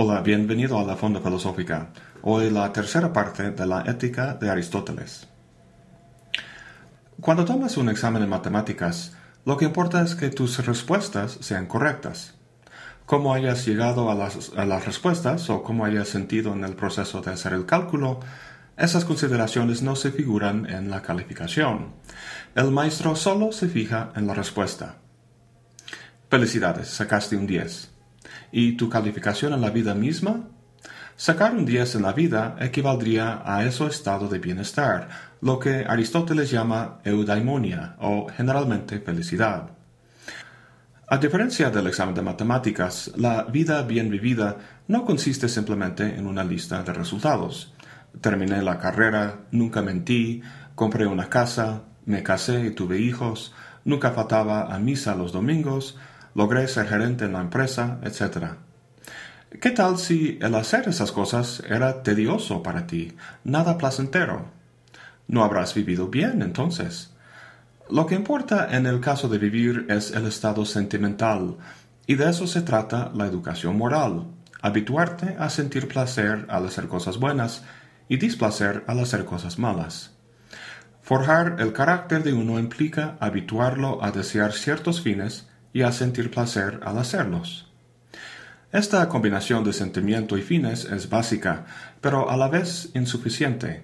Hola, bienvenido a la Fonda Filosófica. Hoy la tercera parte de la Ética de Aristóteles. Cuando tomas un examen de matemáticas, lo que importa es que tus respuestas sean correctas. Cómo hayas llegado a las, a las respuestas o cómo hayas sentido en el proceso de hacer el cálculo, esas consideraciones no se figuran en la calificación. El maestro solo se fija en la respuesta. Felicidades, sacaste un 10. ¿Y tu calificación en la vida misma? Sacar un 10 en la vida equivaldría a ese estado de bienestar, lo que Aristóteles llama eudaimonia o generalmente felicidad. A diferencia del examen de matemáticas, la vida bien vivida no consiste simplemente en una lista de resultados. Terminé la carrera, nunca mentí, compré una casa, me casé y tuve hijos, nunca faltaba a misa los domingos, logré ser gerente en la empresa, etc. ¿Qué tal si el hacer esas cosas era tedioso para ti, nada placentero? No habrás vivido bien entonces. Lo que importa en el caso de vivir es el estado sentimental, y de eso se trata la educación moral, habituarte a sentir placer al hacer cosas buenas y displacer al hacer cosas malas. Forjar el carácter de uno implica habituarlo a desear ciertos fines y a sentir placer al hacerlos. Esta combinación de sentimiento y fines es básica, pero a la vez insuficiente.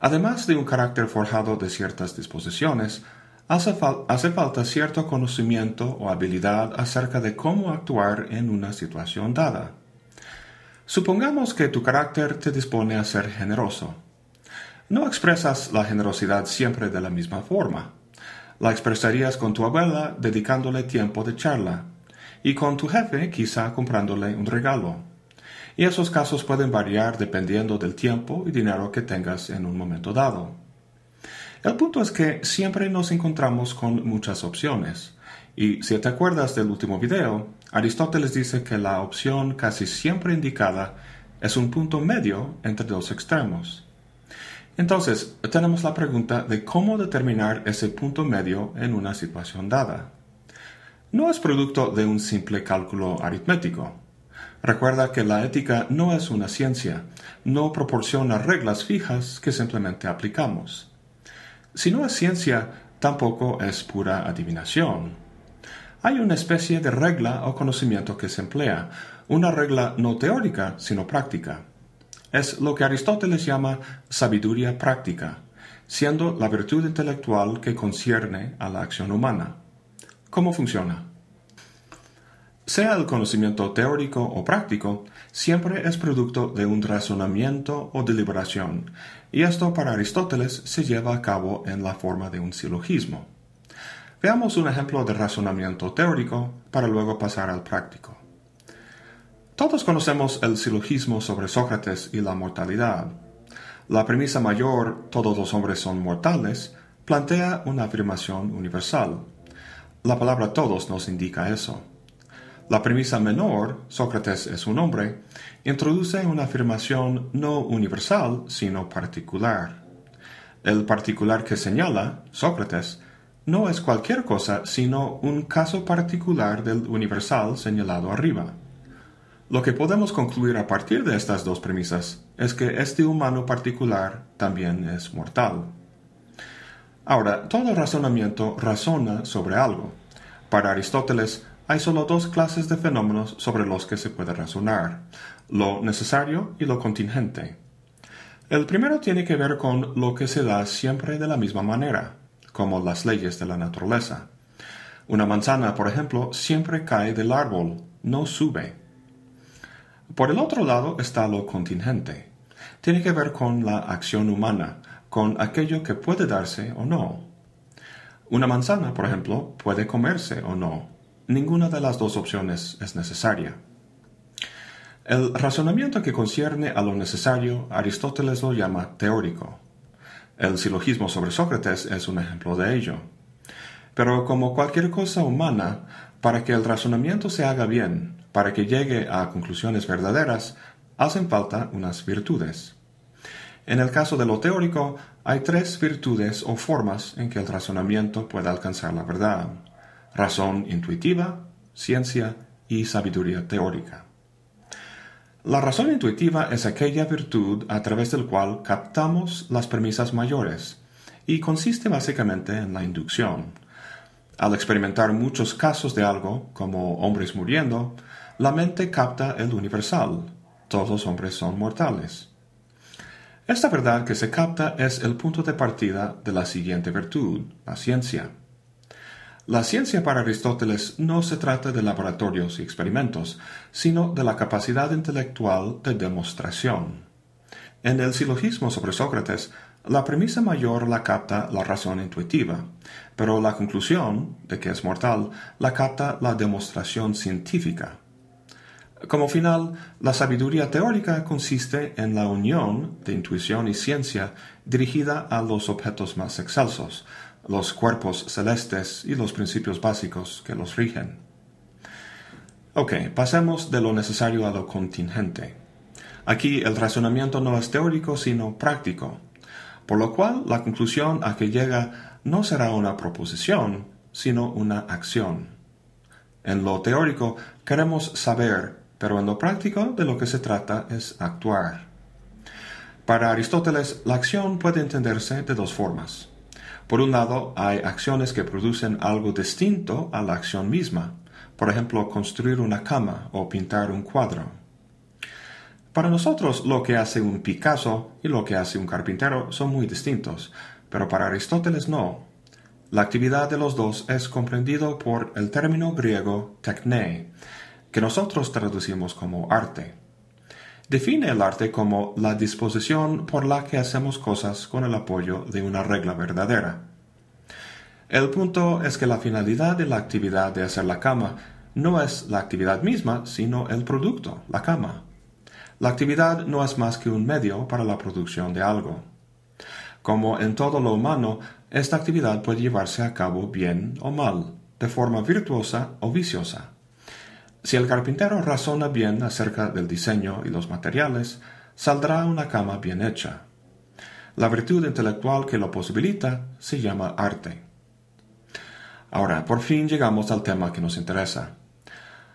Además de un carácter forjado de ciertas disposiciones, hace, hace, falta cierto conocimiento o habilidad acerca de cómo actuar en una situación dada. Supongamos que tu carácter te dispone a ser generoso. No expresas la generosidad siempre de la misma forma. La expresarías con tu abuela dedicándole tiempo de charla, y con tu jefe quizá comprándole un regalo. Y esos casos pueden variar dependiendo del tiempo y dinero que tengas en un momento dado. El punto es que siempre nos encontramos con muchas opciones. Y si te acuerdas del último video, Aristóteles dice que la opción casi siempre indicada es un punto medio entre dos extremos. Entonces, tenemos la pregunta de cómo determinar ese punto medio en una situación dada. No es producto de un simple cálculo aritmético. Recuerda que la ética no es una ciencia, no proporciona reglas fijas que simplemente aplicamos. Si no es ciencia, tampoco es pura adivinación. Hay una especie de regla o conocimiento que se emplea, una regla no teórica, sino práctica es lo que Aristóteles llama sabiduría práctica, siendo la virtud intelectual que concierne a la acción humana. ¿Cómo funciona? Sea el conocimiento teórico o práctico, siempre es producto de un razonamiento o deliberación, y esto para Aristóteles se lleva a cabo en la forma de un silogismo. Veamos un ejemplo de razonamiento teórico para luego pasar al práctico. Todos conocemos el silogismo sobre Sócrates y la mortalidad. La premisa mayor, todos los hombres son mortales, plantea una afirmación universal. La palabra todos nos indica eso. La premisa menor, Sócrates es un hombre, introduce una afirmación no universal, sino particular. El particular que señala, Sócrates, no es cualquier cosa, sino un caso particular del universal señalado arriba. Lo que podemos concluir a partir de estas dos premisas es que este humano particular también es mortal. Ahora, todo razonamiento razona sobre algo. Para Aristóteles hay solo dos clases de fenómenos sobre los que se puede razonar, lo necesario y lo contingente. El primero tiene que ver con lo que se da siempre de la misma manera, como las leyes de la naturaleza. Una manzana, por ejemplo, siempre cae del árbol, no sube. Por el otro lado está lo contingente. Tiene que ver con la acción humana, con aquello que puede darse o no. Una manzana, por ejemplo, puede comerse o no. Ninguna de las dos opciones es necesaria. El razonamiento que concierne a lo necesario, Aristóteles lo llama teórico. El silogismo sobre Sócrates es un ejemplo de ello. Pero como cualquier cosa humana, para que el razonamiento se haga bien, para que llegue a conclusiones verdaderas, hacen falta unas virtudes. En el caso de lo teórico, hay tres virtudes o formas en que el razonamiento puede alcanzar la verdad. Razón intuitiva, ciencia y sabiduría teórica. La razón intuitiva es aquella virtud a través del cual captamos las premisas mayores y consiste básicamente en la inducción. Al experimentar muchos casos de algo, como hombres muriendo, la mente capta el universal. Todos los hombres son mortales. Esta verdad que se capta es el punto de partida de la siguiente virtud, la ciencia. La ciencia para Aristóteles no se trata de laboratorios y experimentos, sino de la capacidad intelectual de demostración. En el silogismo sobre Sócrates, la premisa mayor la capta la razón intuitiva, pero la conclusión de que es mortal la capta la demostración científica. Como final, la sabiduría teórica consiste en la unión de intuición y ciencia dirigida a los objetos más excelsos, los cuerpos celestes y los principios básicos que los rigen. Ok, pasemos de lo necesario a lo contingente. Aquí el razonamiento no es teórico sino práctico, por lo cual la conclusión a que llega no será una proposición, sino una acción. En lo teórico queremos saber, pero en lo práctico de lo que se trata es actuar. Para Aristóteles, la acción puede entenderse de dos formas. Por un lado, hay acciones que producen algo distinto a la acción misma, por ejemplo, construir una cama o pintar un cuadro. Para nosotros lo que hace un Picasso y lo que hace un carpintero son muy distintos, pero para Aristóteles no. La actividad de los dos es comprendido por el término griego techne, que nosotros traducimos como arte define el arte como la disposición por la que hacemos cosas con el apoyo de una regla verdadera. El punto es que la finalidad de la actividad de hacer la cama no es la actividad misma, sino el producto, la cama. La actividad no es más que un medio para la producción de algo. Como en todo lo humano, esta actividad puede llevarse a cabo bien o mal, de forma virtuosa o viciosa. Si el carpintero razona bien acerca del diseño y los materiales, saldrá una cama bien hecha. La virtud intelectual que lo posibilita se llama arte. Ahora, por fin llegamos al tema que nos interesa.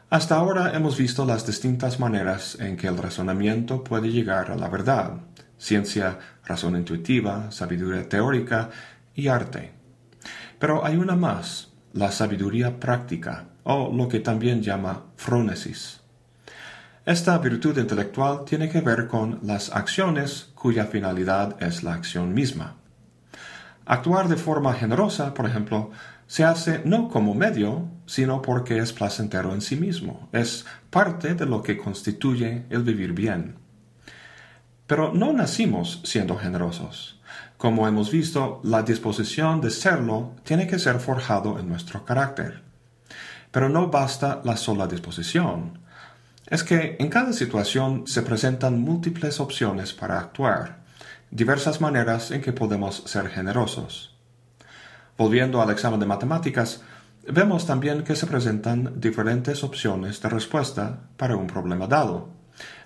Hasta ahora hemos visto las distintas maneras en que el razonamiento puede llegar a la verdad, ciencia, razón intuitiva, sabiduría teórica y arte. Pero hay una más, la sabiduría práctica, o lo que también llama frónesis. Esta virtud intelectual tiene que ver con las acciones cuya finalidad es la acción misma. Actuar de forma generosa, por ejemplo, se hace no como medio, sino porque es placentero en sí mismo, es parte de lo que constituye el vivir bien. Pero no nacimos siendo generosos. Como hemos visto, la disposición de serlo tiene que ser forjado en nuestro carácter. Pero no basta la sola disposición. Es que en cada situación se presentan múltiples opciones para actuar, diversas maneras en que podemos ser generosos. Volviendo al examen de matemáticas, vemos también que se presentan diferentes opciones de respuesta para un problema dado,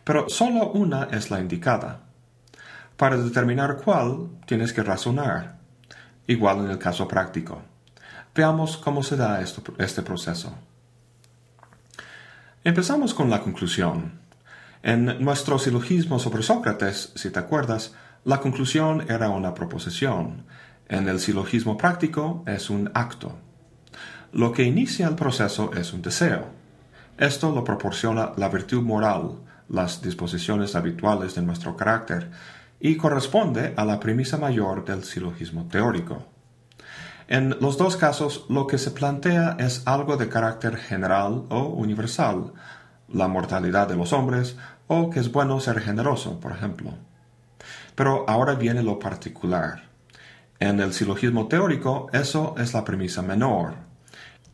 pero solo una es la indicada. Para determinar cuál, tienes que razonar, igual en el caso práctico. Veamos cómo se da este proceso. Empezamos con la conclusión. En nuestro silogismo sobre Sócrates, si te acuerdas, la conclusión era una proposición. En el silogismo práctico es un acto. Lo que inicia el proceso es un deseo. Esto lo proporciona la virtud moral, las disposiciones habituales de nuestro carácter, y corresponde a la premisa mayor del silogismo teórico. En los dos casos, lo que se plantea es algo de carácter general o universal, la mortalidad de los hombres o que es bueno ser generoso, por ejemplo. Pero ahora viene lo particular. En el silogismo teórico, eso es la premisa menor.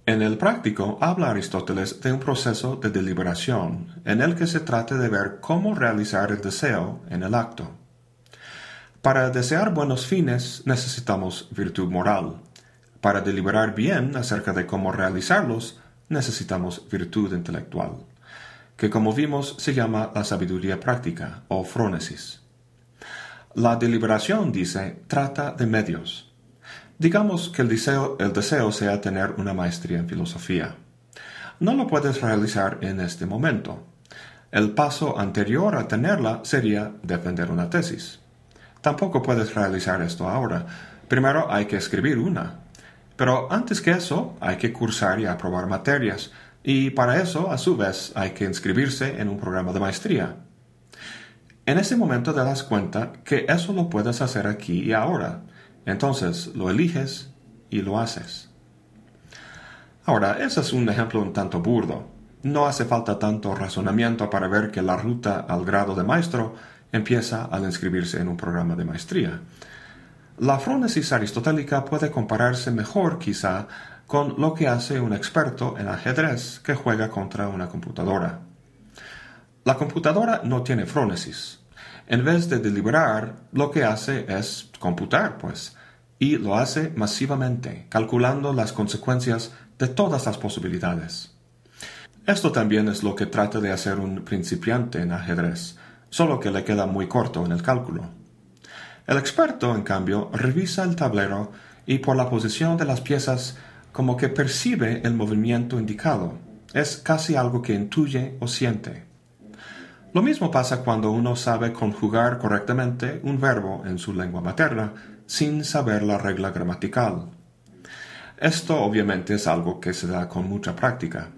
En el práctico, habla Aristóteles de un proceso de deliberación, en el que se trata de ver cómo realizar el deseo en el acto. Para desear buenos fines necesitamos virtud moral. Para deliberar bien acerca de cómo realizarlos, necesitamos virtud intelectual, que como vimos se llama la sabiduría práctica o frónesis. La deliberación, dice, trata de medios. Digamos que el deseo, el deseo sea tener una maestría en filosofía. No lo puedes realizar en este momento. El paso anterior a tenerla sería defender una tesis. Tampoco puedes realizar esto ahora. Primero hay que escribir una. Pero antes que eso, hay que cursar y aprobar materias, y para eso, a su vez, hay que inscribirse en un programa de maestría. En ese momento te das cuenta que eso lo puedes hacer aquí y ahora. Entonces lo eliges y lo haces. Ahora, ese es un ejemplo un tanto burdo. No hace falta tanto razonamiento para ver que la ruta al grado de maestro empieza al inscribirse en un programa de maestría. La frónesis aristotélica puede compararse mejor quizá con lo que hace un experto en ajedrez que juega contra una computadora. La computadora no tiene frónesis. En vez de deliberar, lo que hace es computar, pues, y lo hace masivamente, calculando las consecuencias de todas las posibilidades. Esto también es lo que trata de hacer un principiante en ajedrez, solo que le queda muy corto en el cálculo. El experto, en cambio, revisa el tablero y por la posición de las piezas como que percibe el movimiento indicado. Es casi algo que intuye o siente. Lo mismo pasa cuando uno sabe conjugar correctamente un verbo en su lengua materna sin saber la regla gramatical. Esto obviamente es algo que se da con mucha práctica.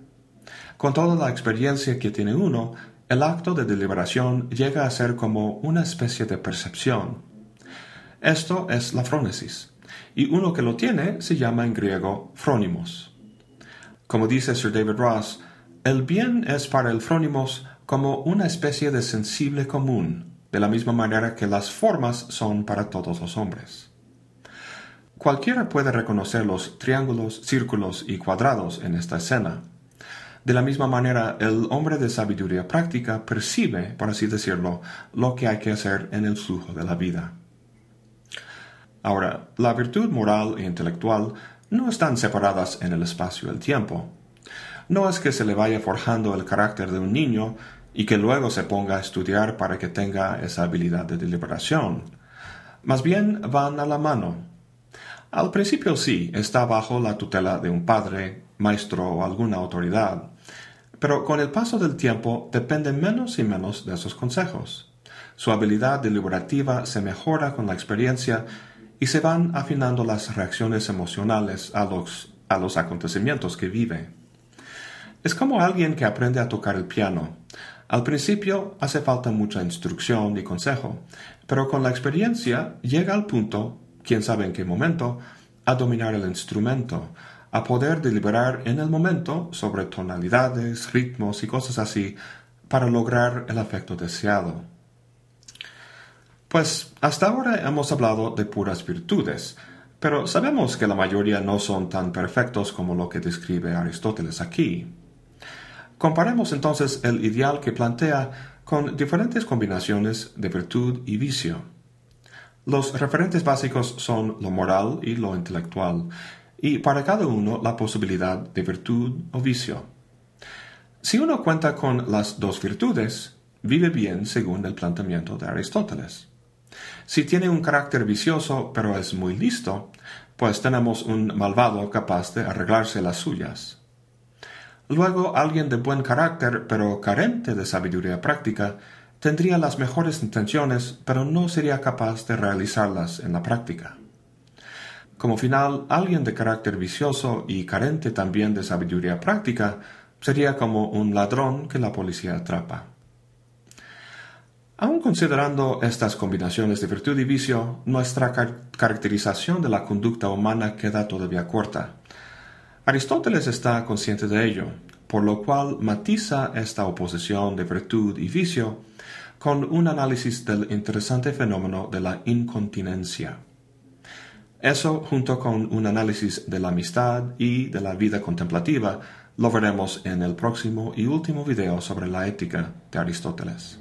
Con toda la experiencia que tiene uno, el acto de deliberación llega a ser como una especie de percepción. Esto es la frónesis y uno que lo tiene se llama en griego frónimos. Como dice Sir David Ross, el bien es para el frónimos como una especie de sensible común, de la misma manera que las formas son para todos los hombres. Cualquiera puede reconocer los triángulos, círculos y cuadrados en esta escena. De la misma manera, el hombre de sabiduría práctica percibe, por así decirlo, lo que hay que hacer en el flujo de la vida. Ahora, la virtud moral e intelectual no están separadas en el espacio y el tiempo. No es que se le vaya forjando el carácter de un niño y que luego se ponga a estudiar para que tenga esa habilidad de deliberación. Más bien van a la mano. Al principio sí, está bajo la tutela de un padre, maestro o alguna autoridad, pero con el paso del tiempo depende menos y menos de esos consejos. Su habilidad deliberativa se mejora con la experiencia y se van afinando las reacciones emocionales a los, a los acontecimientos que vive. Es como alguien que aprende a tocar el piano. Al principio hace falta mucha instrucción y consejo, pero con la experiencia llega al punto, quién sabe en qué momento, a dominar el instrumento, a poder deliberar en el momento sobre tonalidades, ritmos y cosas así para lograr el efecto deseado. Pues hasta ahora hemos hablado de puras virtudes, pero sabemos que la mayoría no son tan perfectos como lo que describe Aristóteles aquí. Comparemos entonces el ideal que plantea con diferentes combinaciones de virtud y vicio. Los referentes básicos son lo moral y lo intelectual, y para cada uno la posibilidad de virtud o vicio. Si uno cuenta con las dos virtudes, vive bien según el planteamiento de Aristóteles. Si tiene un carácter vicioso pero es muy listo, pues tenemos un malvado capaz de arreglarse las suyas. Luego alguien de buen carácter pero carente de sabiduría práctica tendría las mejores intenciones pero no sería capaz de realizarlas en la práctica. Como final, alguien de carácter vicioso y carente también de sabiduría práctica sería como un ladrón que la policía atrapa. Aun considerando estas combinaciones de virtud y vicio, nuestra caracterización de la conducta humana queda todavía corta. Aristóteles está consciente de ello, por lo cual matiza esta oposición de virtud y vicio con un análisis del interesante fenómeno de la incontinencia. Eso, junto con un análisis de la amistad y de la vida contemplativa, lo veremos en el próximo y último video sobre la ética de Aristóteles.